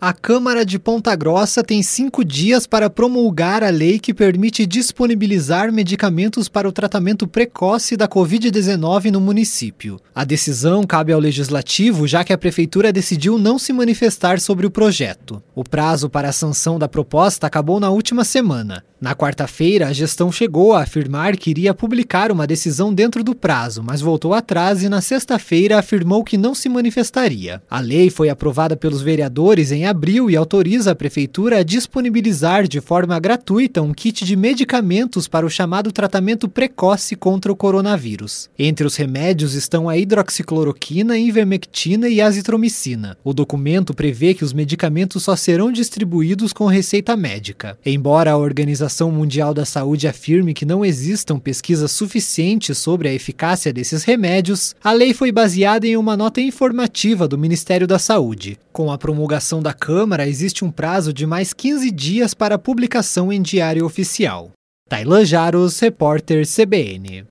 A Câmara de Ponta Grossa tem cinco dias para promulgar a lei que permite disponibilizar medicamentos para o tratamento precoce da Covid-19 no município. A decisão cabe ao Legislativo, já que a Prefeitura decidiu não se manifestar sobre o projeto. O prazo para a sanção da proposta acabou na última semana. Na quarta-feira, a gestão chegou a afirmar que iria publicar uma decisão dentro do prazo, mas voltou atrás e na sexta-feira afirmou que não se manifestaria. A lei foi aprovada pelos vereadores em abril e autoriza a prefeitura a disponibilizar de forma gratuita um kit de medicamentos para o chamado tratamento precoce contra o coronavírus. Entre os remédios estão a hidroxicloroquina, ivermectina e azitromicina. O documento prevê que os medicamentos só serão distribuídos com receita médica. Embora a organização Organização Mundial da Saúde afirme que não existam pesquisas suficientes sobre a eficácia desses remédios, a lei foi baseada em uma nota informativa do Ministério da Saúde. Com a promulgação da Câmara, existe um prazo de mais 15 dias para publicação em diário oficial. Tailan Jaros, repórter CBN.